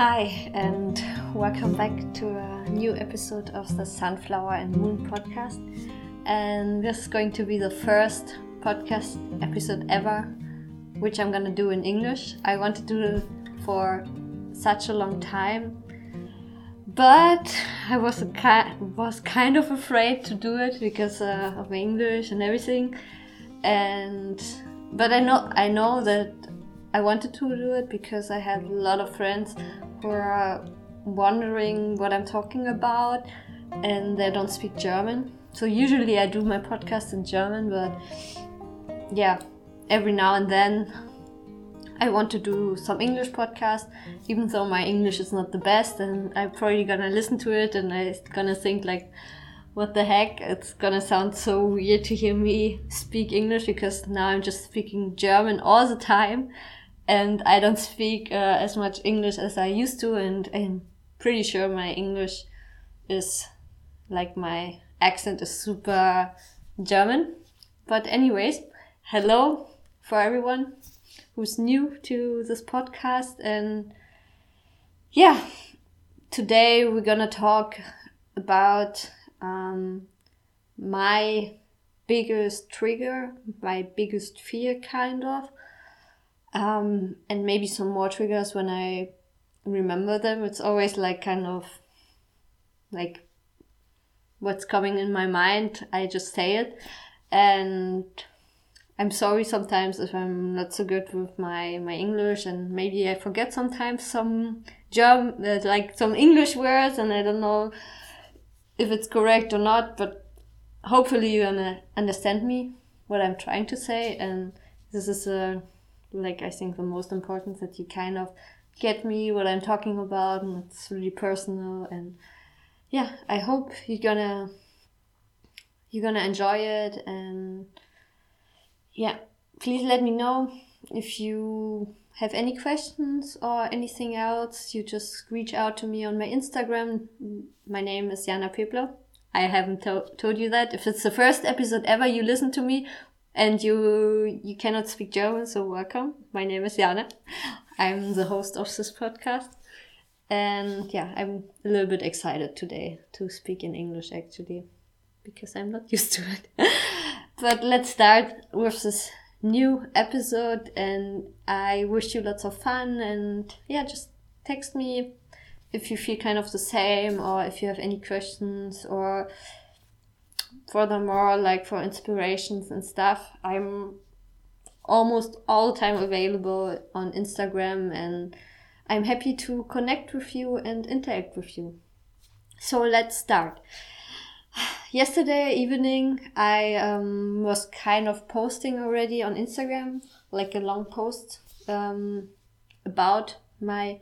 Hi, and welcome back to a new episode of the Sunflower and Moon podcast. And this is going to be the first podcast episode ever, which I'm gonna do in English. I wanted to do it for such a long time, but I was ki- was kind of afraid to do it because uh, of English and everything. And but I know I know that I wanted to do it because I had a lot of friends who are uh, wondering what I'm talking about and they don't speak German. So usually I do my podcast in German, but yeah, every now and then I want to do some English podcast, even though my English is not the best, and I'm probably gonna listen to it and I'm gonna think like, what the heck? It's gonna sound so weird to hear me speak English because now I'm just speaking German all the time and I don't speak uh, as much English as I used to, and I'm pretty sure my English is like my accent is super German. But anyways, hello for everyone who's new to this podcast, and yeah, today we're gonna talk about um, my biggest trigger, my biggest fear, kind of um, and maybe some more triggers when I remember them. It's always like kind of like what's coming in my mind. I just say it, and I'm sorry sometimes if I'm not so good with my my English, and maybe I forget sometimes some German, uh, like some English words, and I don't know if it's correct or not. But hopefully you understand me what I'm trying to say, and this is a like I think the most important that you kind of get me what I'm talking about and it's really personal and yeah, I hope you're gonna you're gonna enjoy it and yeah, please let me know if you have any questions or anything else, you just reach out to me on my Instagram. My name is Jana Pepler. I haven't to- told you that. If it's the first episode ever you listen to me, and you you cannot speak German, so welcome. My name is Jana. I'm the host of this podcast. And yeah, I'm a little bit excited today to speak in English actually, because I'm not used to it. but let's start with this new episode and I wish you lots of fun and yeah, just text me if you feel kind of the same or if you have any questions or furthermore, like for inspirations and stuff, I'm almost all the time available on Instagram and I'm happy to connect with you and interact with you. So let's start. Yesterday evening, I um, was kind of posting already on Instagram, like a long post um, about my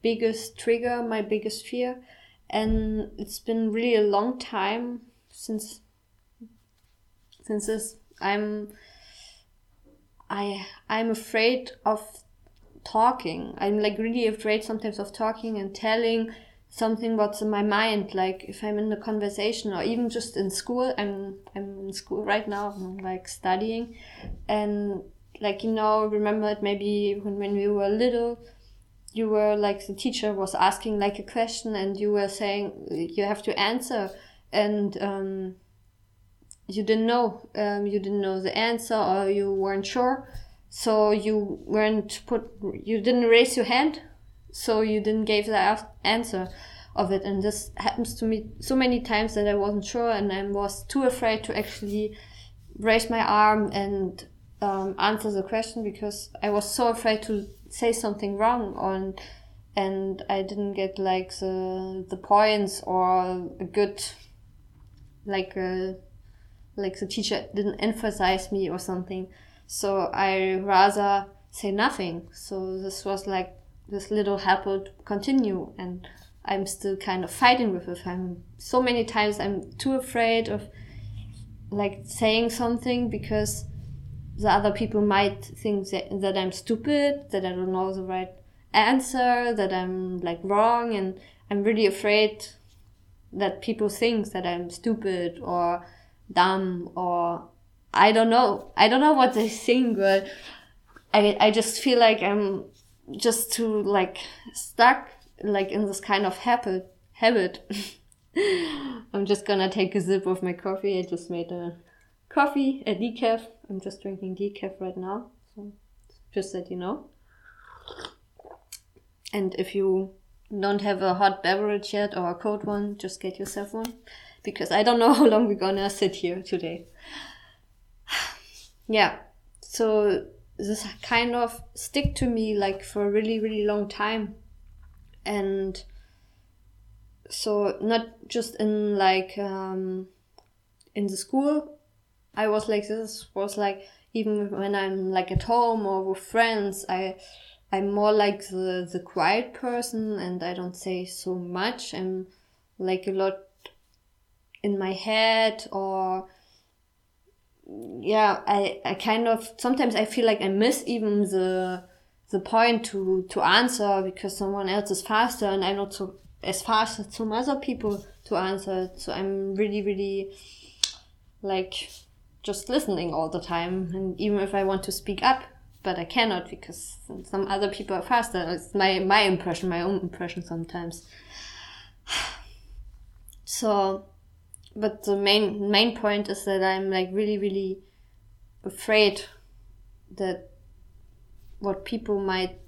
biggest trigger, my biggest fear. And it's been really a long time since since this i'm i i'm afraid of talking. I'm like really afraid sometimes of talking and telling something what's in my mind like if i'm in a conversation or even just in school. I'm i'm in school right now i'm like studying. And like you know remember it maybe when, when we were little you were like the teacher was asking like a question and you were saying you have to answer and um, you didn't know um, you didn't know the answer or you weren't sure. So you weren't put you didn't raise your hand so you didn't give the answer of it. And this happens to me so many times that i wasn't sure and i was too afraid to actually raise my arm and um, answer the question because i was so afraid to say something wrong on and i didn't get like the the points or a good like a like the teacher didn't emphasize me or something. So I rather say nothing. So this was like this little help to continue and I'm still kind of fighting with it. I'm so many times I'm too afraid of like saying something because the other people might think that, that I'm stupid, that I don't know the right answer, that I'm like wrong and I'm really afraid that people think that I'm stupid or dumb or I don't know. I don't know what they think, but I I just feel like I'm just too like stuck like in this kind of habit habit. I'm just gonna take a sip of my coffee. I just made a coffee, a decaf. I'm just drinking decaf right now. So just that you know. And if you don't have a hot beverage yet or a cold one, just get yourself one. Because I don't know how long we're gonna sit here today. yeah. So this kind of stick to me like for a really, really long time. And so not just in like um in the school I was like this was like even when I'm like at home or with friends I I'm more like the the quiet person and I don't say so much. I'm like a lot in my head or yeah, I, I kind of sometimes I feel like I miss even the the point to to answer because someone else is faster and I'm not so as fast as some other people to answer. So I'm really really like just listening all the time and even if I want to speak up but I cannot because some other people are faster. It's my my impression, my own impression sometimes. So, but the main main point is that I'm like really really afraid that what people might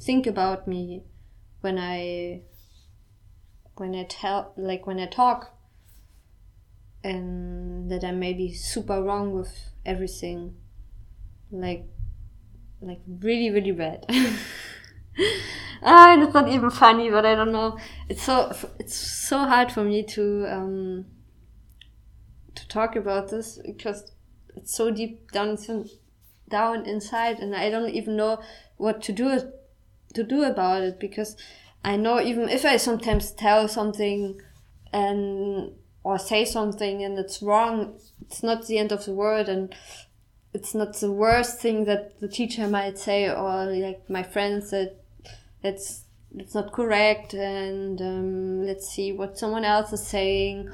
think about me when I when I tell like when I talk and that I may be super wrong with everything like like really really bad. Ah, and it's not even funny but i don't know. It's so it's so hard for me to um to talk about this because it's so deep down down inside and i don't even know what to do to do about it because i know even if i sometimes tell something and or say something and it's wrong it's not the end of the world and it's not the worst thing that the teacher might say or like my friends that it's it's not correct and um, let's see what someone else is saying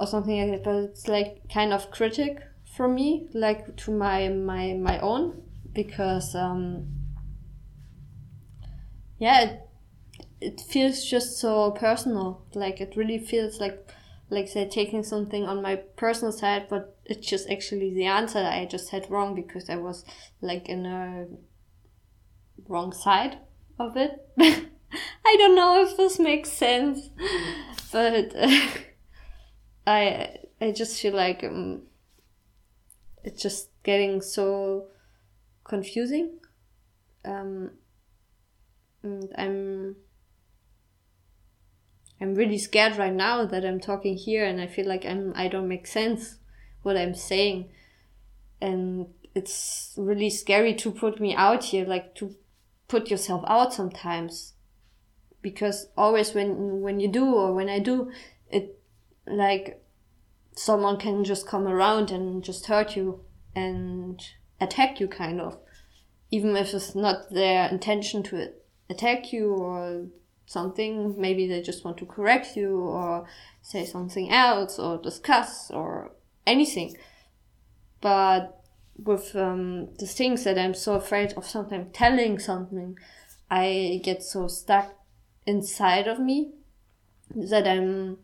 or something like that. But it's like kind of critic for me like to my my my own because um yeah it, it feels just so personal. Like it really feels like like say taking something on my personal side but it's just actually the answer i just had wrong because i was like in a wrong side of it. I don't know if this makes sense but uh, i i just feel like um, it's just getting so confusing. Um and i'm I'm really scared right now that I'm talking here and I feel like I'm I don't make sense what I'm saying. And it's really scary to put me out here, like to put yourself out sometimes. Because always when when you do or when I do, it like someone can just come around and just hurt you and attack you kind of. Even if it's not their intention to attack you or something. Maybe they just want to correct you or say something else or discuss or anything. But with um, the things that I'm so afraid of sometimes telling something, I get so stuck inside of me that I'm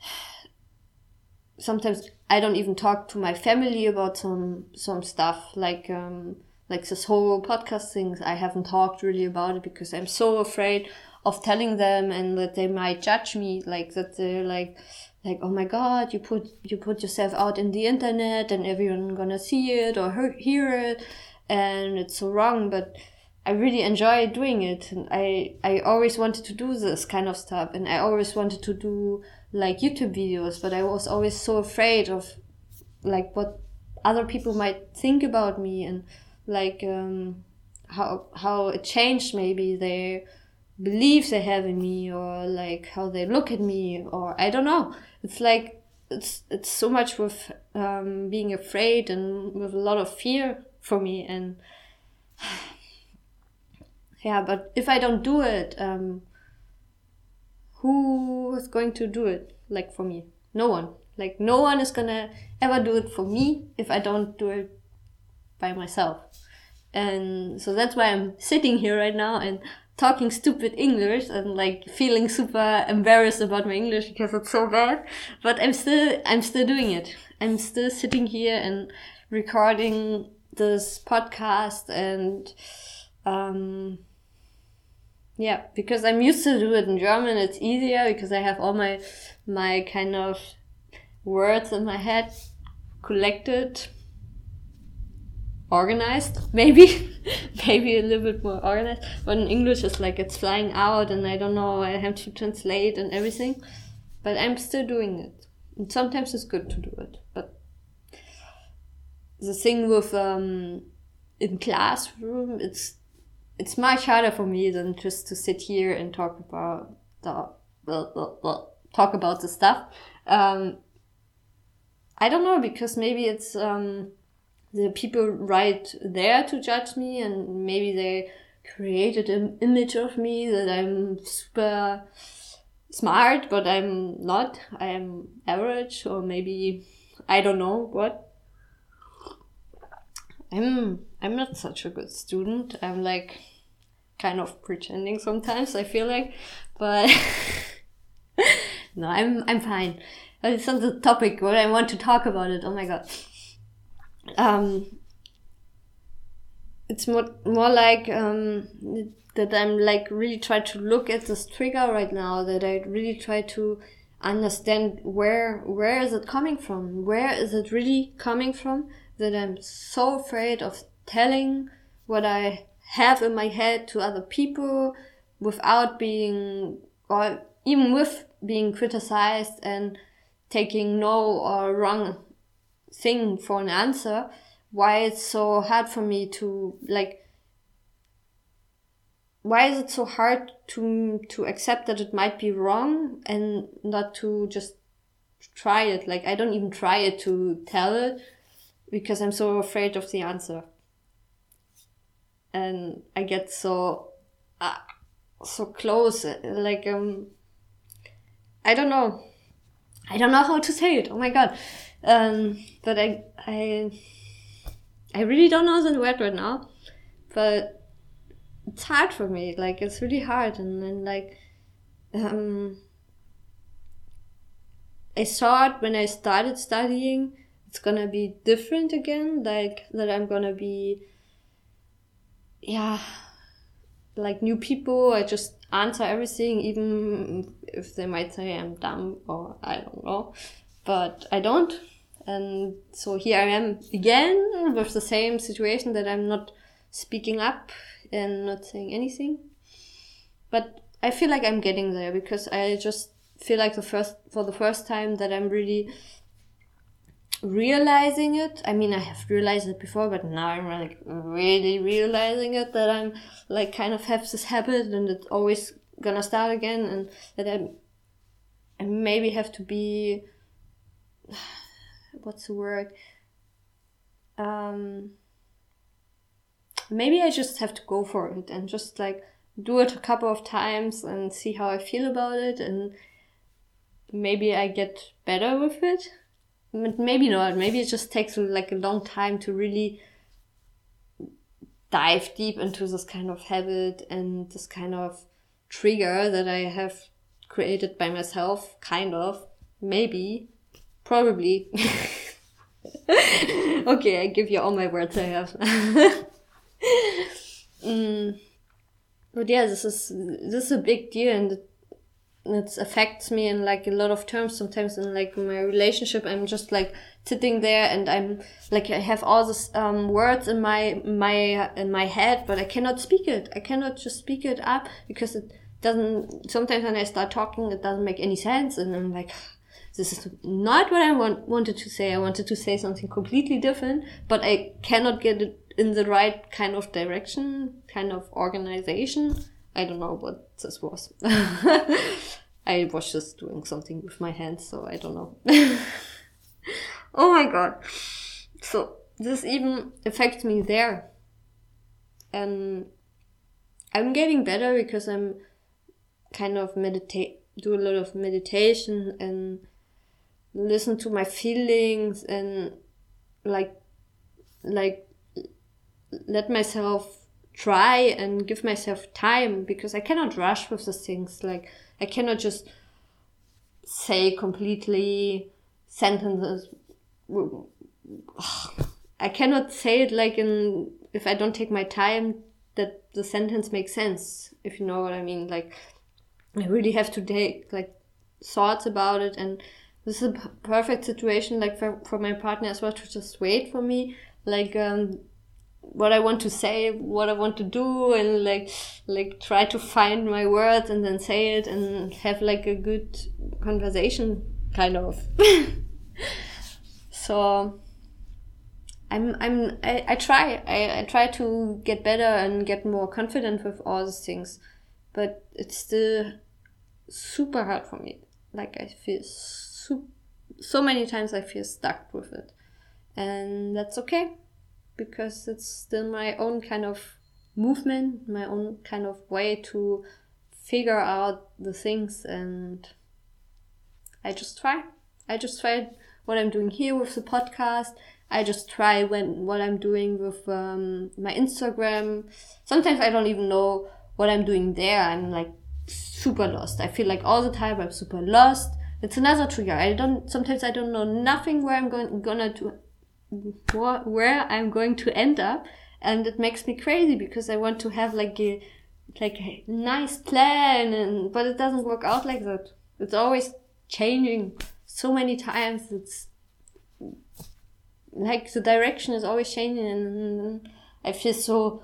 sometimes I don't even talk to my family about some some stuff like um, like this whole podcast thing i haven't talked really about it because i'm so afraid of telling them and that they might judge me like that they're like like oh my god you put you put yourself out in the internet and everyone gonna see it or hear it. And it's so wrong but i really enjoy doing it. And i i always wanted to do this kind of stuff. And i always wanted to do like youtube videos but i was always so afraid of like what other people might think about me and like um, how how it changed maybe their beliefs they have in me or like how they look at me or I don't know. It's like it's it's so much with um, being afraid and with a lot of fear for me and yeah but if i don't do it um, who is going to do it like for me no one like no one is gonna ever do it for me if i don't do it by myself. And so that's why I'm sitting here right now and talking stupid English and like feeling super embarrassed about my English because it's so bad. But I'm still, I'm still doing it. I'm still sitting here and recording this podcast and, um, yeah, because I'm used to do it in German. It's easier because I have all my, my kind of words in my head collected organized maybe maybe a little bit more organized but in english it's like it's flying out and i don't know i have to translate and everything but i'm still doing it. And sometimes it's good to do it but the thing with um in classroom it's it's much harder for me than just to sit here and talk about the, the, the talk about the stuff. Um i don't know because maybe it's um the people right there to judge me and maybe they created an image of me that I'm super smart, but I'm not. I am average or maybe I don't know what. I'm I'm not such a good student. I'm like kind of pretending sometimes, I feel like. But no, I'm I'm fine. It's not the topic, but I want to talk about it. Oh my god um, it's more more like um, that I'm like really try to look at this trigger right now. That I really try to understand where where is it coming from? Where is it really coming from? That I'm so afraid of telling what I have in my head to other people without being or even with being criticized and taking no or wrong thing for an answer why it's so hard for me to like why is it so hard to to accept that it might be wrong and not to just try it? Like i don't even try it to tell it because i'm so afraid of the answer. And i get so uh, so close like um i don't know i don't know how to say it oh my god um, but I, I, I really don't know the word right now, but it's hard for me. Like it's really hard, and then like, um, I thought when I started studying, it's gonna be different again. Like that I'm gonna be, yeah, like new people. I just answer everything, even if they might say I'm dumb or I don't know but I don't. And so here I am again with the same situation that I'm not speaking up and not saying anything. But I feel like I'm getting there because I just feel like the first for the first time that I'm really realizing it. I mean, I have realized it before, but now I'm like really realizing it that I'm like kind of have this habit and it's always gonna start again, and that I, I maybe have to be what's the word? Um, maybe I just have to go for it and just like do it a couple of times and see how I feel about it and maybe I get better with it. Maybe not. Maybe it just takes like a long time to really dive deep into this kind of habit and this kind of trigger that I have created by myself, kind of, maybe. Probably. okay, I give you all my words I have. mm. But yeah, this is this is a big deal, and it, it affects me in like a lot of terms. Sometimes in like my relationship, I'm just like sitting there, and I'm like I have all these um, words in my my in my head, but I cannot speak it. I cannot just speak it up because it doesn't. Sometimes when I start talking, it doesn't make any sense, and I'm like this is not what I want, wanted to say. I wanted to say something completely different, but I cannot get it in the right kind of direction, kind of organization. I don't know what this was. I was just doing something with my hands, so I don't know. oh my god. So this even affects me there. And I'm getting better because I'm kind of meditate do a lot of meditation and listen to my feelings and like like let myself try and give myself time because I cannot rush with the things. Like I cannot just say completely sentences. I cannot say it like in if I don't take my time that the sentence makes sense. If you know what I mean, like I really have to take like thoughts about it and this is a perfect situation like for, for my partner as well to just wait for me like um what I want to say, what I want to do, and like like try to find my words and then say it and have like a good conversation, kind of. so I'm I'm I, I try I, I try to get better and get more confident with all these things, but it's still super hard for me. Like I feel so so many times I feel stuck with it, and that's okay because it's still my own kind of movement, my own kind of way to figure out the things and I just try. I just try what I'm doing here with the podcast. I just try when what I'm doing with um, my Instagram. Sometimes I don't even know what I'm doing there. I'm like super lost. I feel like all the time I'm super lost. It's another trigger. I don't. Sometimes I don't know nothing where I'm going gonna do where I'm going to end up, and it makes me crazy because I want to have like a like a nice plan, and but it doesn't work out like that. It's always changing so many times. It's like the direction is always changing, and I feel so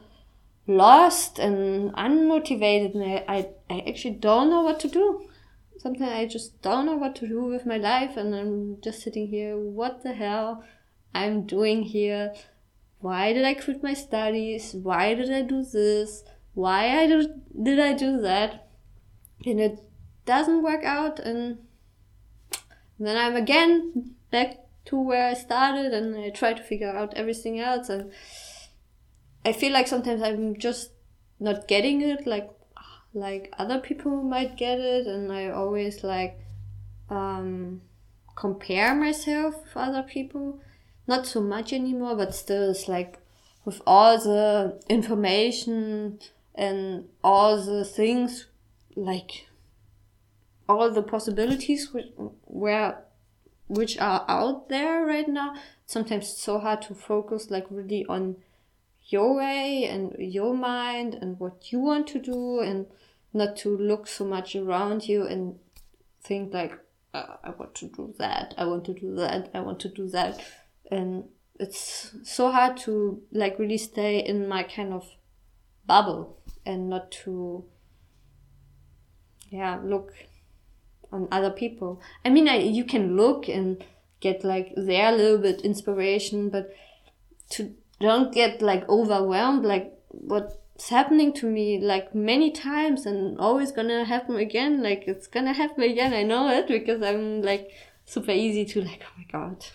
lost and unmotivated, and I, I, I actually don't know what to do. Sometimes I just don't know what to do with my life, and I'm just sitting here. What the hell? I'm doing here. Why did I quit my studies? Why did I do this? Why I do, did I do that? And it doesn't work out, and then I'm again back to where I started, and I try to figure out everything else. And I feel like sometimes I'm just not getting it, like like other people might get it, and I always like um, compare myself with other people not so much anymore, but still it's like with all the information and all the things, like all the possibilities which, where which are out there right now. Sometimes it's so hard to focus like really on your way and your mind and what you want to do and not to look so much around you and think like uh, I want to do that, I want to do that, I want to do that. And it's so hard to like really stay in my kind of bubble and not to yeah look on other people. I mean I, you can look and get like their little bit inspiration but to don't get like overwhelmed like what's happening to me like many times and always gonna happen again like it's gonna happen again i know it because i'm like super easy to like oh my god.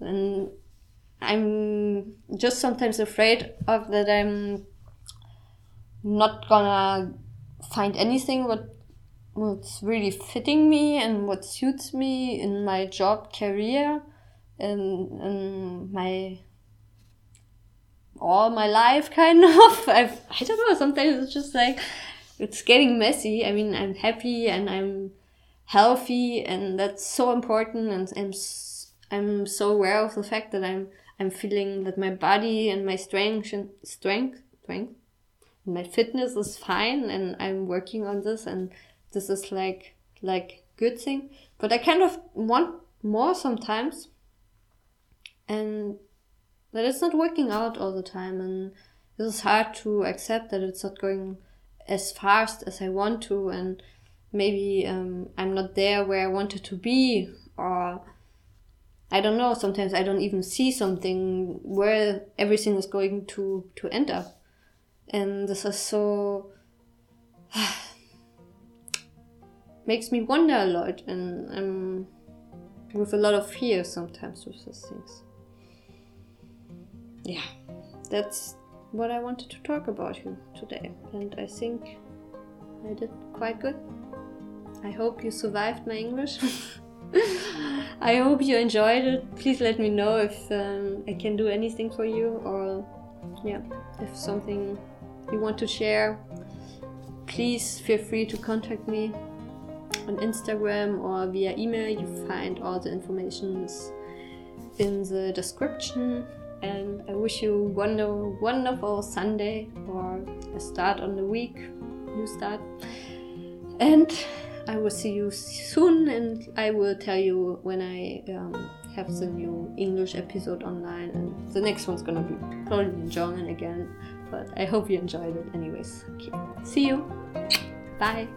And I'm just sometimes afraid of that I'm not gonna find anything what what's really fitting me and what suits me in my job career and, and my all my life kind of. I've, i don't know sometimes it's just like it's getting messy. I mean i'm happy and i'm healthy and that's so important and i'm I'm so aware of the fact that I'm I'm feeling that my body and my strength and strength strength and my fitness is fine and I'm working on this and this is like like good thing. But I kind of want more sometimes. And that it's not working out all the time and it is hard to accept that it's not going as fast as I want to and maybe um, I'm not there where I wanted to be or I don't know. Sometimes I don't even see something where everything is going to to end up, and this is so makes me wonder a lot, and I'm with a lot of fear sometimes with these things. Yeah, that's what I wanted to talk about you today, and I think I did quite good. I hope you survived my English. I hope you enjoyed it. Please let me know if um, I can do anything for you or yeah, if something you want to share, please feel free to contact me on Instagram or via email. You find all the informations in the description. And I wish you wonder wonderful Sunday or a start on the week, new start. And I will see you soon, and I will tell you when I um, have the new English episode online. And the next one's gonna be probably in German again, but I hope you enjoyed it anyways. Okay. See you. Bye.